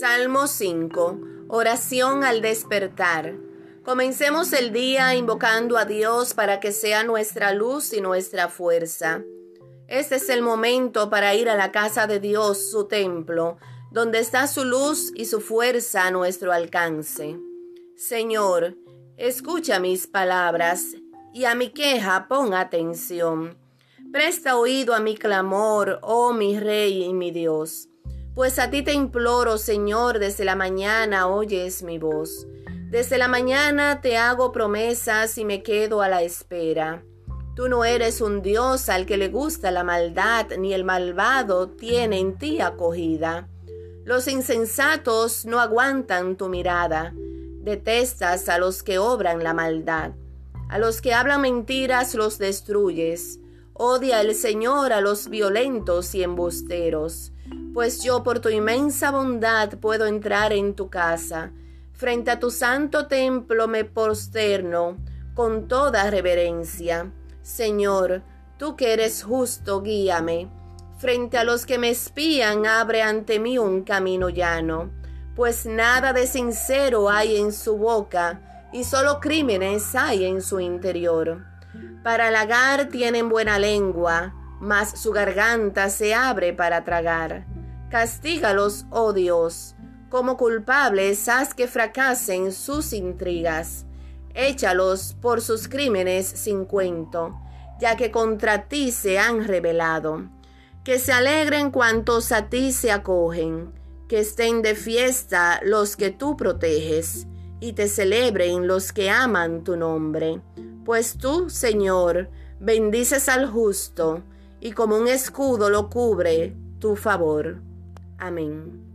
Salmo 5. Oración al despertar. Comencemos el día invocando a Dios para que sea nuestra luz y nuestra fuerza. Este es el momento para ir a la casa de Dios, su templo, donde está su luz y su fuerza a nuestro alcance. Señor, escucha mis palabras y a mi queja pon atención. Presta oído a mi clamor, oh mi Rey y mi Dios. Pues a ti te imploro, Señor, desde la mañana oyes mi voz. Desde la mañana te hago promesas y me quedo a la espera. Tú no eres un Dios al que le gusta la maldad, ni el malvado tiene en ti acogida. Los insensatos no aguantan tu mirada. Detestas a los que obran la maldad. A los que hablan mentiras los destruyes. Odia el Señor a los violentos y embusteros pues yo por tu inmensa bondad puedo entrar en tu casa. Frente a tu santo templo me posterno con toda reverencia. Señor, tú que eres justo, guíame. Frente a los que me espían, abre ante mí un camino llano, pues nada de sincero hay en su boca, y solo crímenes hay en su interior. Para halagar tienen buena lengua, mas su garganta se abre para tragar. Castígalos, oh Dios, como culpables haz que fracasen sus intrigas. Échalos por sus crímenes sin cuento, ya que contra ti se han rebelado. Que se alegren cuantos a ti se acogen, que estén de fiesta los que tú proteges, y te celebren los que aman tu nombre. Pues tú, Señor, bendices al justo, y como un escudo lo cubre tu favor. Amém.